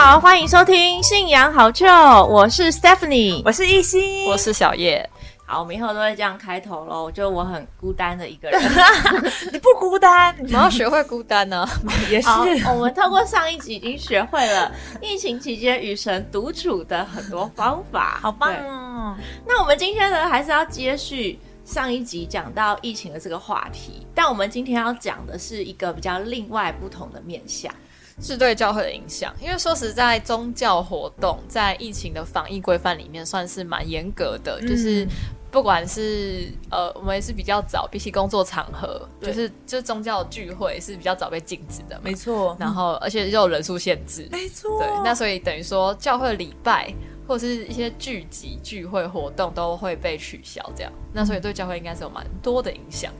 好，欢迎收听《信仰好臭》，我是 Stephanie，我是艺兴，我是小叶。好，我们以后都会这样开头喽。就我很孤单的一个人，你不孤单，你要学会孤单呢。也是，我们透过上一集已经学会了 疫情期间与神独处的很多方法，好棒哦。那我们今天呢，还是要接续上一集讲到疫情的这个话题，但我们今天要讲的是一个比较另外不同的面向。是对教会的影响，因为说实在，宗教活动在疫情的防疫规范里面算是蛮严格的，就是不管是呃，我们也是比较早，比起工作场合，就是就宗教聚会是比较早被禁止的，没错。然后而且又有人数限制，没错。对，那所以等于说教会礼拜或者是一些聚集聚会活动都会被取消，这样，那所以对教会应该是有蛮多的影响。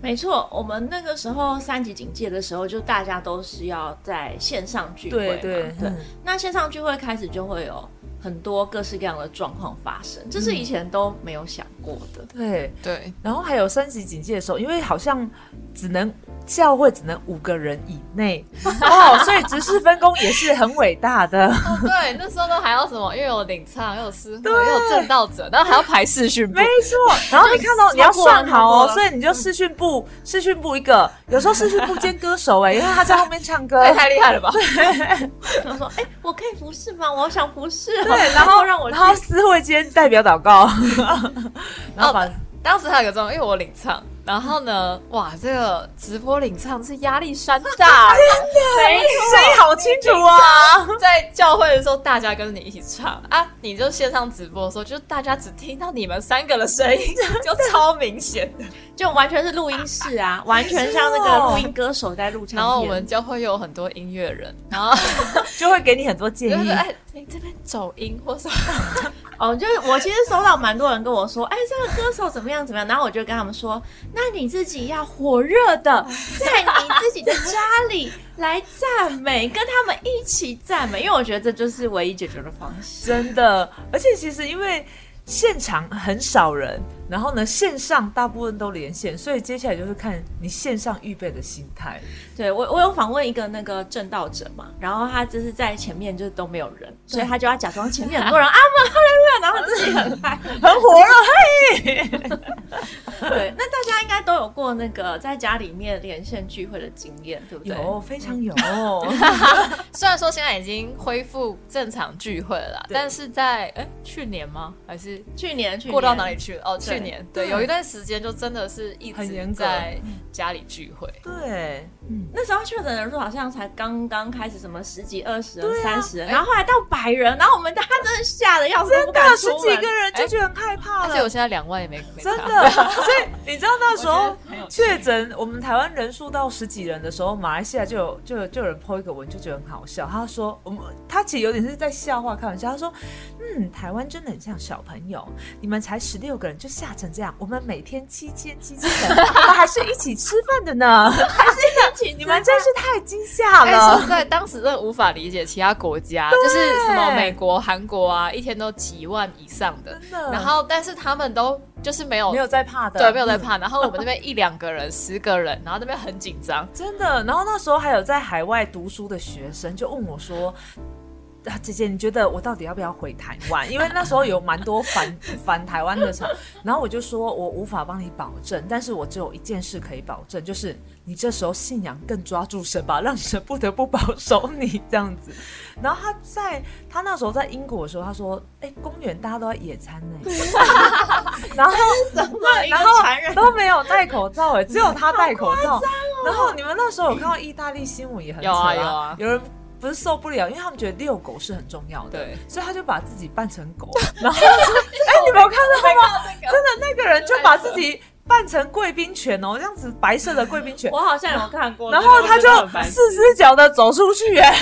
没错，我们那个时候三级警戒的时候，就大家都是要在线上聚会嘛。对对，那线上聚会开始就会有很多各式各样的状况发生，这是以前都没有想过的。对对，然后还有三级警戒的时候，因为好像只能。教会只能五个人以内 哦，所以执事分工也是很伟大的。对，那时候都还要什么？又有领唱，又有师傅，又有正道者，然后还要排视讯。没错，然后你看到你要算好哦，所以你就视讯部，视讯部一个，有时候视讯部兼歌手哎，因为他在后面唱歌，太厉害了吧？他说：“哎，我可以服侍吗？我想服侍。”对，然后让我，然后私会兼代表祷告，然后把当时还有个状况，因为我领唱。然后呢？哇，这个直播领唱是压力山大，真的，声音好清楚啊！在教会的时候，大家跟你一起唱啊，你就线上直播的时候，就大家只听到你们三个的声音，就超明显的，就完全是录音室啊，完全像那个录音歌手在录唱。然后我们教会有很多音乐人，然后就会给你很多建议。你这边走音或什么？哦，就是我其实收到蛮多人跟我说，哎，这个歌手怎么样怎么样？然后我就跟他们说，那你自己要火热的 在你自己的家里来赞美，跟他们一起赞美，因为我觉得这就是唯一解决的方式。真的，而且其实因为。现场很少人，然后呢，线上大部分都连线，所以接下来就是看你线上预备的心态。对我，我有访问一个那个正道者嘛，然后他就是在前面就是都没有人，所以他就要假装前面很多人 啊嘛，然后自己很嗨，很火热，嘿。对，那大家应该都有过那个在家里面连线聚会的经验，对不对？有，非常有。虽然说现在已经恢复正常聚会了，但是在哎去年吗？还是？去年去过到哪里去了？哦，去年对，有一段时间就真的是一直在家里聚会。对，嗯，那时候确诊人数好像才刚刚开始，什么十几、二十人、三十人，然后后来到百人，然后我们家真的吓得要死，真的十几个人就觉得很害怕了。而且我现在两万也没真的，所以你知道那时候 确诊，我们台湾人数到十几人的时候，马来西亚就有就就有人 po 一个文，就觉得很好笑。他说我们他其实有点是在笑话开玩笑，他说嗯，台湾真的很像小朋友。你们才十六个人就吓成这样，我们每天七千七千人，我们还是一起吃饭的呢，还是一起，你们真是太惊吓了。在当时真的无法理解其他国家，就是什么美国、韩国啊，一天都几万以上的，然后但是他们都就是没有没有在怕的，对，没有在怕。然后我们那边一两个人、十个人，然后那边很紧张，真的。然后那时候还有在海外读书的学生就问我说。姐姐，你觉得我到底要不要回台湾？因为那时候有蛮多反反台湾的场，然后我就说我无法帮你保证，但是我只有一件事可以保证，就是你这时候信仰更抓住神吧，让神不得不保守你这样子。然后他在他那时候在英国的时候，他说：“哎，公园大家都在野餐呢。”然后什么？然后都没有戴口罩哎，只有他戴口罩。然后你们那时候有看到意大利新闻也很有啊有啊，有人。不是受不了，因为他们觉得遛狗是很重要的，对，所以他就把自己扮成狗，然后 哎，你没有看到吗？真的，那个人就把自己扮成贵宾犬哦，这样子白色的贵宾犬，我好像有看过，然后他就四只脚的走出去，哎，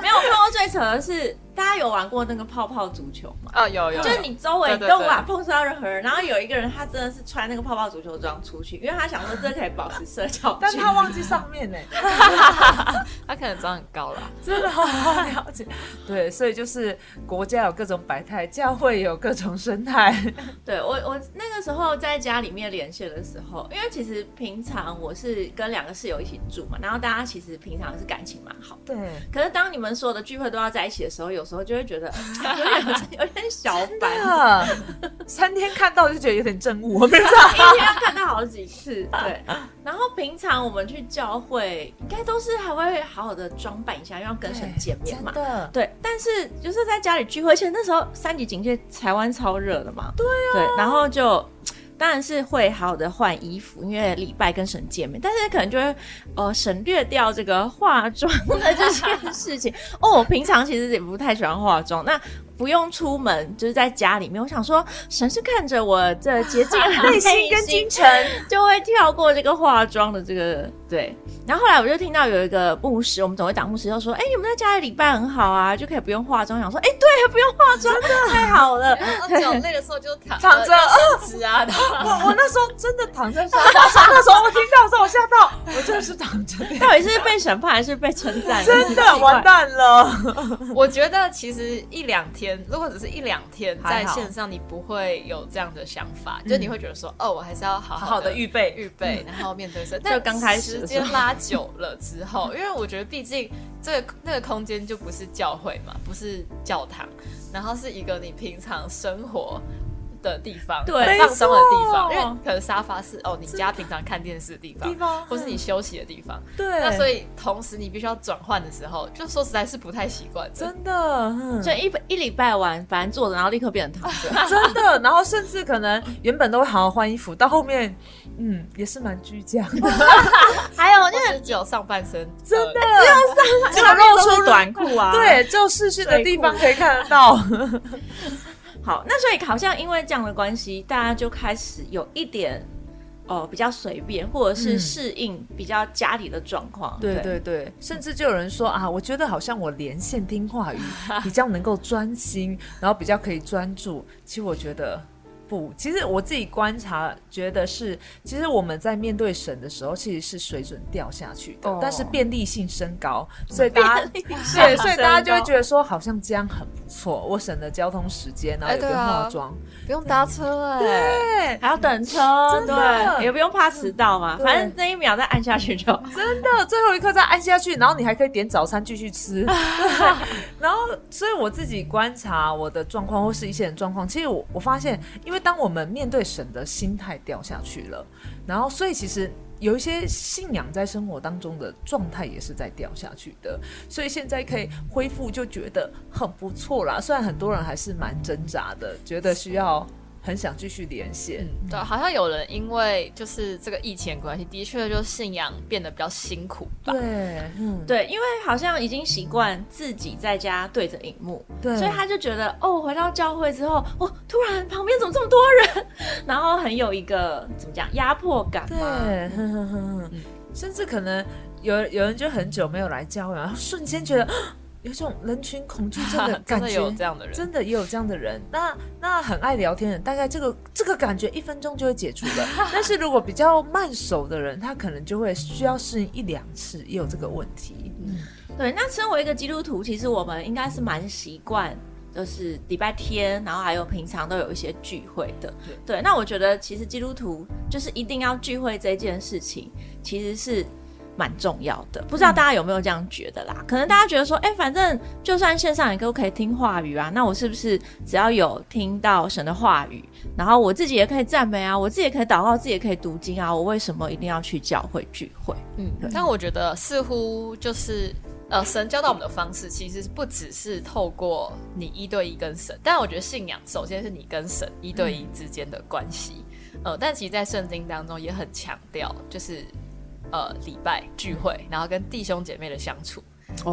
没有看过最扯的是。大家有玩过那个泡泡足球吗？哦，有有，就是你周围都无法碰触到任何人，然后有一个人他真的是穿那个泡泡足球装出去，因为他想说这可以保持社交但他忘记上面呢，他可能长很高了。真的好好了解。对，所以就是国家有各种百态，教会有各种生态。对我，我那个时候在家里面连线的时候，因为其实平常我是跟两个室友一起住嘛，然后大家其实平常是感情蛮好的。对，可是当你们所有的聚会都要在一起的时候，有时候就会觉得呃 有点有点小烦，啊，三天看到就觉得有点正悟，我没有 一天要看到好几次。对，然后平常我们去教会，应该都是还会好好的装扮一下，因为要跟神见面嘛对。对，但是就是在家里聚会而且，那时候三级警戒，台湾超热的嘛。对啊。对，然后就当然是会好好的换衣服，因为礼拜跟神见面，但是可能就会呃省略掉这个化妆的这件事情。哦，我平常其实也不太喜欢化妆，那。不用出门，就是在家里面。我想说，神是看着我这洁净的内心跟 精神，就会跳过这个化妆的这个对。然后后来我就听到有一个牧师，我们总会党牧师就说：“哎、你们在家里礼拜很好啊，就可以不用化妆。”想说：“哎、对，不用化妆，真的太好了。脚累的时候就躺 躺着直啊，然后我我那时候真的躺在沙发上，那时候我听到的时候我吓到，我真的是躺着，到底是被审判还是被称赞？真的完。蛋了。我觉得其实一两天，如果只是一两天在线上，你不会有这样的想法，就你会觉得说，哦，我还是要好好好的预预备，预备，然后面对生。就刚开始的时间拉久了之后，因为我觉得毕竟这个那个空间就不是教会嘛，不是教堂，然后是一个你平常生活。的地方，对放松的地方，因为可能沙发是哦，你家平常看电视的地方，地方或是你休息的地方。对，那所以同时你必须要转换的时候，就说实在是不太习惯。真的，嗯就一一礼拜完，反正坐着，然后立刻变成躺着。真的，然后甚至可能原本都会好好换衣服，到后面，嗯，也是蛮居家的，还有就是只有上半身，真的，呃就露出短裤啊。对，就视讯的地方可以看得到。好，那所以好像因为这样的关系，大家就开始有一点哦比较随便，或者是嗯适应比较家里的状况。对对对，甚至就有人说啊，我觉得好像我连线听话语比较能够专心，然后比较可以专注。其实我觉得不，其实我自己观察觉得是，其实我们在面对神的时候，其实是水准掉下去的，哦。但是便利性升高，所以大家对，所以大家就会觉得说，好像这样很不错，我省了交通时间，然后也不用哎对啊。化妆，不用搭车哎、对，还要等车，真的。对，也不用怕迟到嘛，反正那一秒再按下去就好。真的，最后一刻再按下去，然后你还可以点早餐继续吃。对 然后，所以我自己观察我的状况或是一些人状况，其实我我发现，因为当我们面对神的心态掉下去了，然后所以其实。有一些信仰在生活当中的状态也是在掉下去的，所以现在可以恢复，就觉得很不错啦。虽然很多人还是蛮挣扎的，觉得需要很想继续连线。对，好像有人因为就是这个疫情的关系，的确就信仰变得比较辛苦吧。对，嗯，对，因为好像已经习惯自己在家对着荧幕，对所以他就觉得哦，回到教会之后，哦，突然旁边怎么这么多人，然后很有一个怎么讲压迫感嘛。对，哼哼哼哼甚至可能有有人就很久没有来教会，然后瞬间觉得啊有一种人群恐惧症的 感觉，的有这样的人，真的也有这样的人。那那很爱聊天的，大概这个这个感觉一分钟就会解除了。但是如果比较慢熟的人，他可能就会需要适应一两次，也有这个问题。嗯，对，那身为一个基督徒，其实我们应该是蛮习惯，就是礼拜天，然后还有平常都有一些聚会的。对，那我觉得其实基督徒就是一定要聚会这件事情，其实是。蛮重要的，不知道大家有没有这样觉得啦？可能大家觉得说，哎、反正就算线上也都可以听话语啊，那我是不是只要有听到神的话语，然后我自己也可以赞美啊，我自己也可以祷告，自己也可以读经啊，我为什么一定要去教会聚会？嗯，但我觉得似乎就是呃，神教导我们的方式，其实不只是透过你一对一跟神，但我觉得信仰首先是你跟神一对一之间的关系。呃，但其实，在圣经当中也很强调，就是呃礼拜聚会，然后跟弟兄姐妹的相处。哦，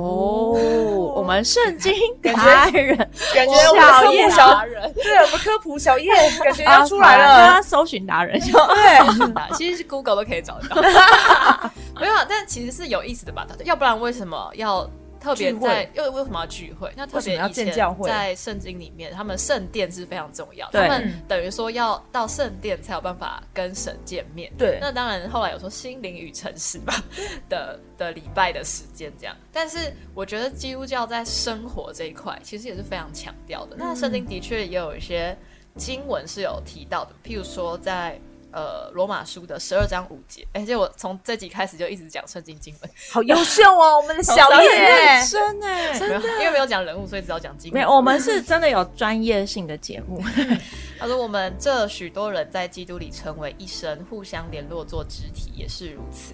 我们圣经达人感觉小我们科叶达人，对我们科普小叶 感觉要出来啊了。搜寻达人就对，其实是 Google 都可以找得到。没有啊，但其实是有意思的吧？要不然为什么要特别在，又为为什么要聚会？那特别以前在圣经里面，他们圣殿是非常重要，对他们等于说要到圣殿才有办法跟神见面。对那当然后来有说心灵与诚实吧的的礼拜的时间这样，但是我觉得基督教在生活这一块其实也是非常强调的。那圣经的确也有一些经文是有提到的，譬如说在。呃，罗马书的十二章五节，而且我从这集开始就一直讲圣经经文，好优秀哦，我们的小很叶认。真哎，没有因为没有讲人物，所以只要讲经文。没有，我们是真的有专业性的节目。他说：“我们这许多人在基督里成为一生，互相联络做肢体，也是如此。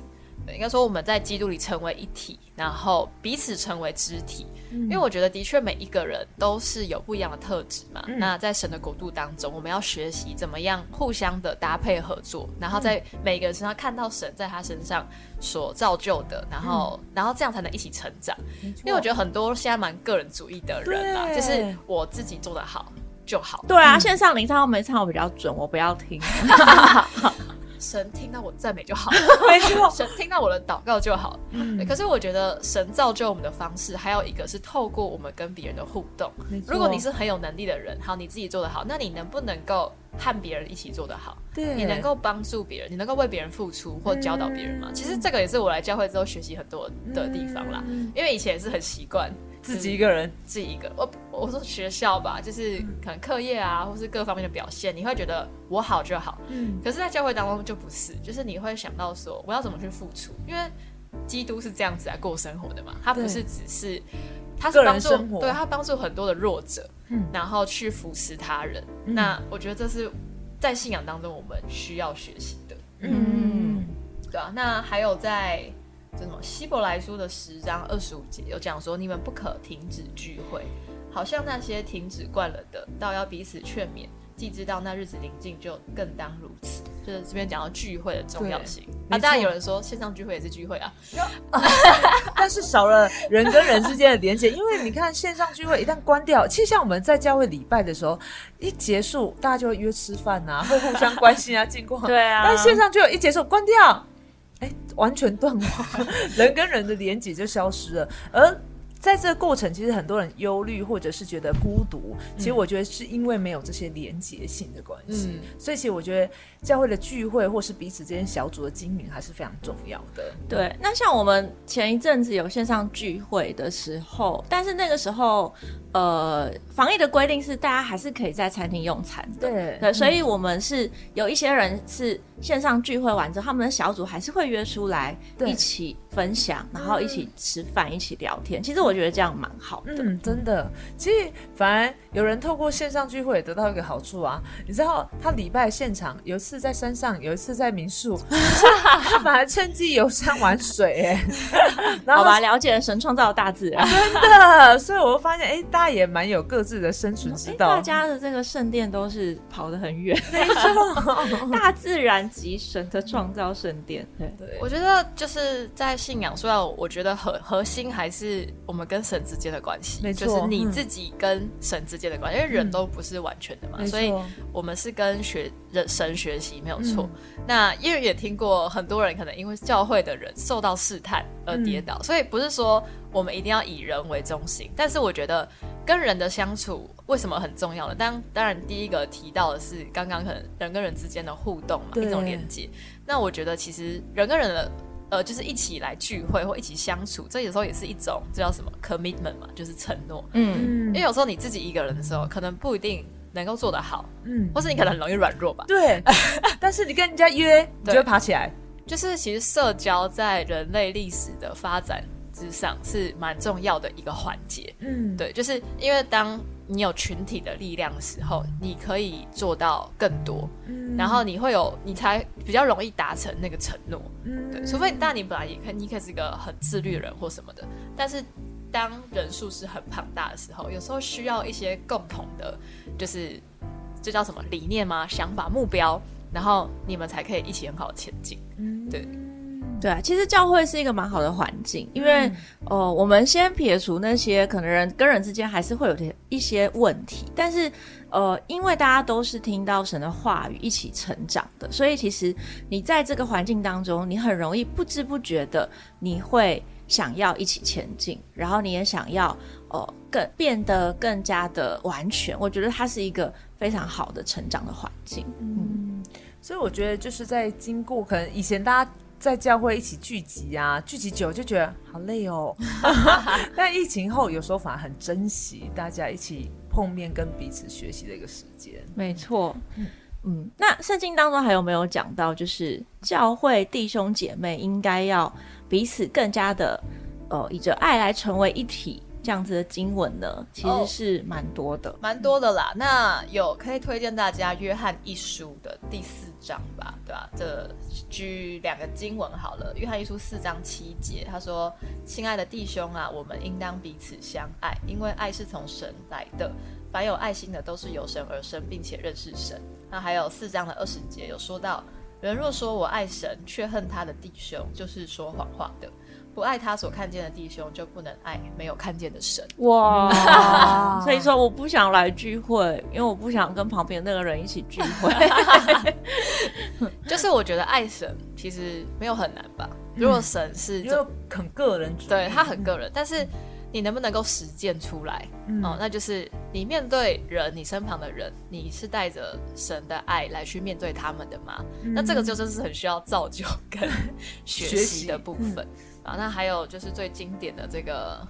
对，应该说我们在基督里成为一体，然后彼此成为肢体。因为我觉得的确每一个人都是有不一样的特质嘛。那在神的国度当中，我们要学习怎么样互相的搭配合作，然后在每个人身上看到神在他身上所造就的，然后、然后这样才能一起成长。因为我觉得很多现在蛮个人主义的人啊，就是我自己做的好就好。对啊，线上领唱没唱我比较准，我不要听。神听到我赞美就好，没错，神听到我的祷告就好。嗯可是我觉得神造就我们的方式，还有一个是透过我们跟别人的互动。如果你是很有能力的人，好，你自己做得好，那你能不能够和别人一起做得好？对你能够帮助别人，你能够为别人付出或教导别人吗？其实这个也是我来教会之后学习很多的地方啦。因为以前也是很习惯自己一个人，自己一个，我我说学校吧，就是可能课业啊，或是各方面的表现，你会觉得我好就好。嗯，可是，在教会当中就不是，就是你会想到说，我要怎么去付出？因为基督是这样子来过生活的嘛，他不是只是，他是帮助对他帮助很多的弱者，嗯然后去扶持他人。那我觉得这是在信仰当中我们需要学习的，嗯，对啊。那还有在这什么希伯来书的十章二十五节有讲说，你们不可停止聚会，好像那些停止惯了的，倒要彼此劝勉。既知道那日子临近，就更当如此。就是这边讲到聚会的重要性啊，当然有人说线上聚会也是聚会啊，但是少了人跟人之间的连接，因为你看线上聚会一旦关掉，其实像我们在教会礼拜的时候，一结束大家就会约吃饭啊，会互相关心啊，近况。对啊但线上聚会一结束关掉，哎，完全断网，人跟人的连接就消失了，而。在这个过程，其实很多人忧虑或者是觉得孤独，其实我觉得是因为没有这些连结性的关系。嗯所以，其实我觉得教会的聚会或是彼此之间小组的经营还是非常重要的。对，那像我们前一阵子有线上聚会的时候，但是那个时候，呃，防疫的规定是大家还是可以在餐厅用餐的。对对，所以我们是有一些人是线上聚会完之后，他们的小组还是会约出来一起分享，然后一起吃饭，一起聊天。其实我觉得这样蛮好的。嗯，真的，其实反而有人透过线上聚会也得到一个好处啊。你知道，他礼拜现场有一次在山上，有一次在民宿，他反而趁机游山玩水，哎，然后好吧，了解了神创造的大自然。真的，所以我会发现，哎，大家也蛮有各自的生存之哎道。大家的这个圣殿都是跑得很远，没错，大自然及神的创造圣殿。对，对我觉得就是在信仰，虽然我觉得核核心还是我们跟神之间的关系，就是你嗯自己跟神之间的关系，因为人都不是完全的嘛，所以我们是跟学人神学习没有错。嗯那因为也听过很多人可能因为教会的人受到试探而跌倒，所以不是说我们一定要以人为中心，但是我觉得跟人的相处为什么很重要呢？当当然第一个提到的是刚刚可能人跟人之间的互动嘛，一种连接。那我觉得其实人跟人的呃，就是一起来聚会或一起相处，这有时候也是一种这叫什么 commitment 嘛，就是承诺。嗯，因为有时候你自己一个人的时候，可能不一定能够做得好，嗯，或是你可能很容易软弱吧。对，但是你跟人家约，你就会爬起来。就是其实社交在人类历史的发展之上是蛮重要的一个环节。嗯，对，就是因为当你有群体的力量的时候，你可以做到更多，嗯然后你会有，你才比较容易达成那个承诺。嗯对，除非当然你本来也可以，你可以是一个很自律的人或什么的，但是当人数是很庞大的时候，有时候需要一些共同的，就是这叫什么理念吗？想法、目标，然后你们才可以一起很好的前进。嗯对对啊，其实教会是一个蛮好的环境，因为、呃，我们先撇除那些可能人跟人之间还是会有点一些问题，但是呃，因为大家都是听到神的话语一起成长的，所以其实你在这个环境当中，你很容易不知不觉的你会。想要一起前进，然后你也想要呃更变得更加的完全。我觉得它是一个非常好的成长的环境。嗯，所以我觉得就是在经过可能以前大家在教会一起聚集啊，聚集久就觉得好累哦，但疫情后有时候反而很珍惜大家一起碰面跟彼此学习的一个时间。没错，嗯，那圣经当中还有没有讲到，就是教会弟兄姐妹应该要彼此更加的，呃，以着爱来成为一体这样子的经文呢？其实是蛮多的，蛮多的啦。那有可以推荐大家约翰一书的第四章吧，对吧？这举两个经文好了，约翰一书四章七节，他说：“亲爱的弟兄啊，我们应当彼此相爱，因为爱是从神来的。凡有爱心的，都是由神而生，并且认识神。”那还有四章的二十节有说到，人若说我爱神，却恨他的弟兄，就是说谎话的；不爱他所看见的弟兄，就不能爱没有看见的神。哇！所以说我不想来聚会，因为我不想跟旁边那个人一起聚会。就是我觉得爱神其实没有很难吧？如果神是就很个人主义，对他很个人，但是。你能不能够实践出来？哦，那就是你面对人，你身旁的人，你是带着神的爱来去面对他们的吗？那这个就真是很需要造就跟 学习的部分啊。那还有就是最经典的这个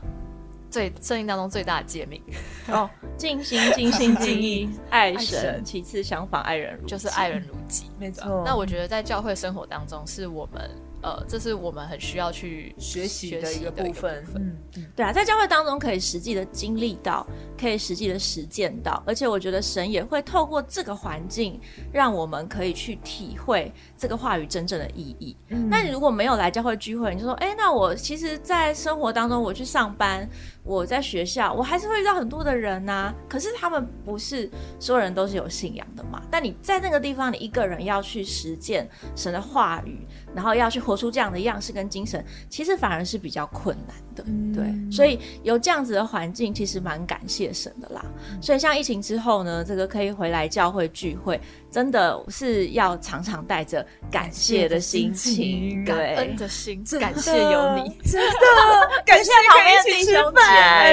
最圣经当中最大的诫命哦，尽心尽心尽意 爱神，其次相反爱人，就是爱人如己。没错。那我觉得在教会生活当中，是我们。呃，这是我们很需要去学习的一个部分。嗯，对啊，在教会当中可以实际的经历到，可以实际的实践到，而且我觉得神也会透过这个环境，让我们可以去体会这个话语真正的意义。那你如果没有来教会聚会，你就说，哎，那我其实，在生活当中，我去上班。我在学校，我还是会遇到很多的人呐。可是他们不是所有人都是有信仰的嘛？但你在那个地方，你一个人要去实践神的话语，然后要去活出这样的样式跟精神，其实反而是比较困难的。对，所以有这样子的环境，其实蛮感谢神的啦。所以像疫情之后呢，这个可以回来教会聚会。真的是要常常带着感谢的心情，感恩的心，感谢有你，真的 感谢旁边弟兄姐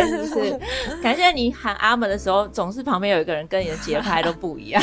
妹，是感谢你喊阿门的时候，总是旁边有一个人跟你的节拍都不一样。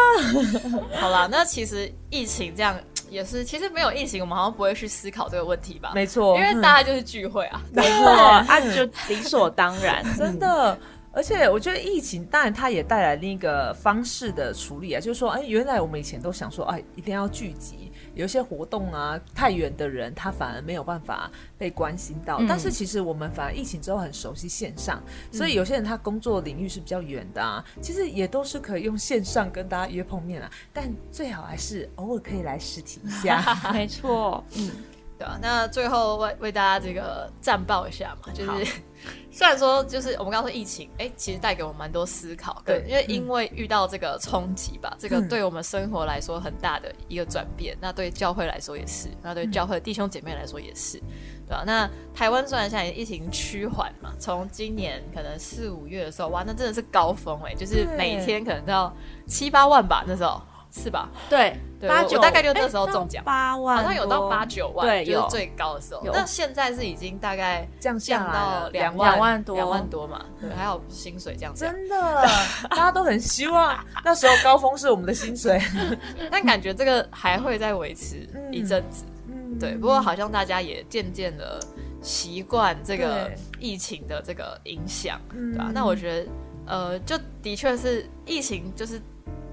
好了，那其实疫情这样也是，其实没有疫情，我们好像不会去思考这个问题吧？没错，因为大家就是聚会啊，没错，啊就理所当然，真的。而且我觉得疫情当然它也带来另一个方式的处理啊，就是说，哎，原来我们以前都想说，哎，一定要聚集，有一些活动啊，太远的人他反而没有办法被关心到。但是其实我们反而疫情之后很熟悉线上，所以有些人他工作领域是比较远的啊，其实也都是可以用线上跟大家约碰面啊。但最好还是偶尔可以来实体一下。没错，嗯。对啊，那最后为为大家这个战报一下嘛，就是 虽然说就是我们刚刚说疫情，哎，其实带给我们蛮多思考，对，因为因为遇到这个冲击吧，这个对我们生活来说很大的一个转变，那对教会来说也是，那对教会弟兄姐妹来说也是，对吧？那台湾虽然现在疫情趋缓嘛，从今年可能四五月的时候，哇，那真的是高峰哎，就是每天可能都要七八万吧，那时候。是吧？对，八九大概就那时候中奖八万，好像有到八九万，对，就是最高的时候。那现在是已经大概降降到两万万多，两万多嘛？对，还有薪水这样。真的，大家都很希望那时候高峰是我们的薪水，但感觉这个还会再维持一阵子。嗯，对。不过好像大家也渐渐的习惯这个疫情的这个影响，对吧？那我觉得，呃，就的确是疫情就是。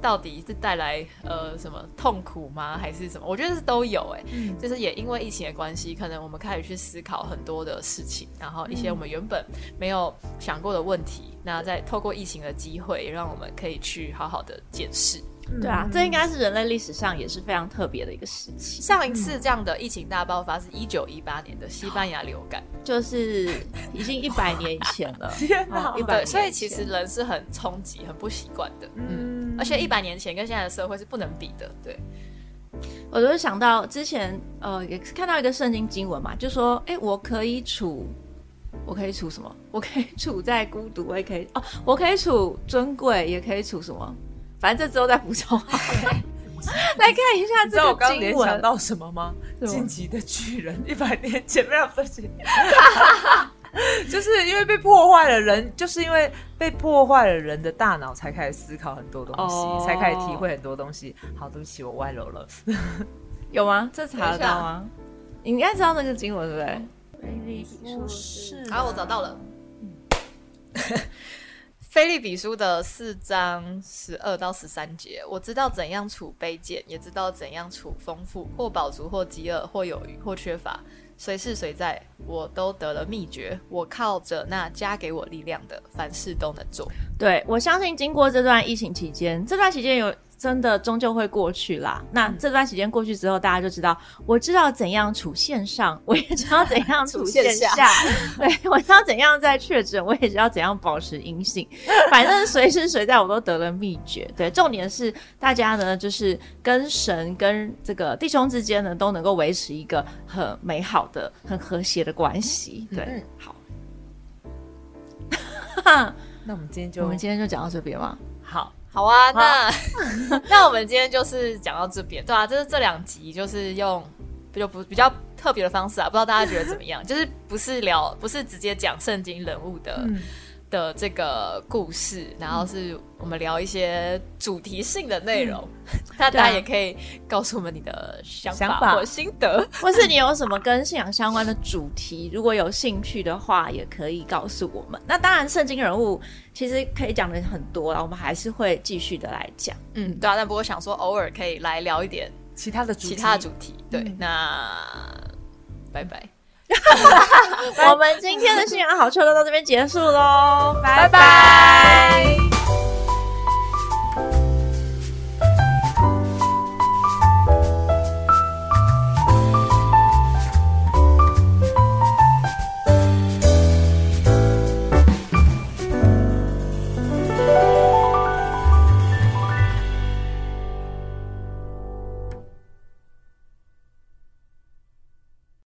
到底是带来呃什么痛苦吗，还是什么？我觉得是都有哎，嗯就是也因为疫情的关系，可能我们开始去思考很多的事情，然后一些我们原本没有想过的问题，那在透过疫情的机会，也让我们可以去好好的检视。对啊，这应该是人类历史上也是非常特别的一个时期。上一次这样的疫情大爆发是一九一八年的西班牙流感，就是已经一百年以前了。天哪，一百，所以其实人是很冲击、很不习惯的。嗯，而且一百年前跟现在的社会是不能比的。对，我就是想到之前呃，也是看到一个圣经经文嘛，就说，哎，我可以处，我可以处什么？我可以处在孤独，我也可以哦，我可以处尊贵，也可以处什么？反正这之后再补充。来看一下，知道我刚联想到什么吗？晋级的巨人一百年前没有不行，就是因为被破坏了人，就是因为被破坏了人的大脑，才开始思考很多东西，哦才开始体会很多东西。好，对不起，我歪楼了。有吗？这查得到吗？你应该知道那个经文对不对？菲利比书是好，我找到了。菲利比书的四章十二到十三节，我知道怎样处卑贱，也知道怎样处丰富，或饱足，或饥饿，或有余，或缺乏，随是随在，我都得了秘诀。我靠着那加给我力量的，凡事都能做。对，我相信经过这段疫情期间，这段期间有真的终究会过去啦。那这段时间过去之后，大家就知道，我知道怎样处线上，我也知道怎样处线线下，对我知道怎样在确诊，我也知道怎样保持阴性。反正随时随在我都得了秘诀。对，重点是大家呢，就是跟神跟这个弟兄之间呢，都能够维持一个很美好的、很和谐的关系。对，嗯好。那我们今天就 我们今天就讲到这边嘛。好，好啊，那 那我们今天就是讲到这边，对啊，就是这两集就是用比较不比较特别的方式啊，不知道大家觉得怎么样？就是不是聊，不是直接讲圣经人物的、嗯的这个故事，然后是我们聊一些主题性的内容，那大家也可以告诉我们你的想法想法或心得。或是你有什么跟信仰相关的主题，如果有兴趣的话，也可以告诉我们。那当然，圣经人物其实可以讲的很多了，我们还是会继续的来讲。嗯，对啊，但不过想说偶尔可以来聊一点其他的主其他的主题。对，那拜拜。我们今天的信仰好车都到这边结束喽，拜。拜拜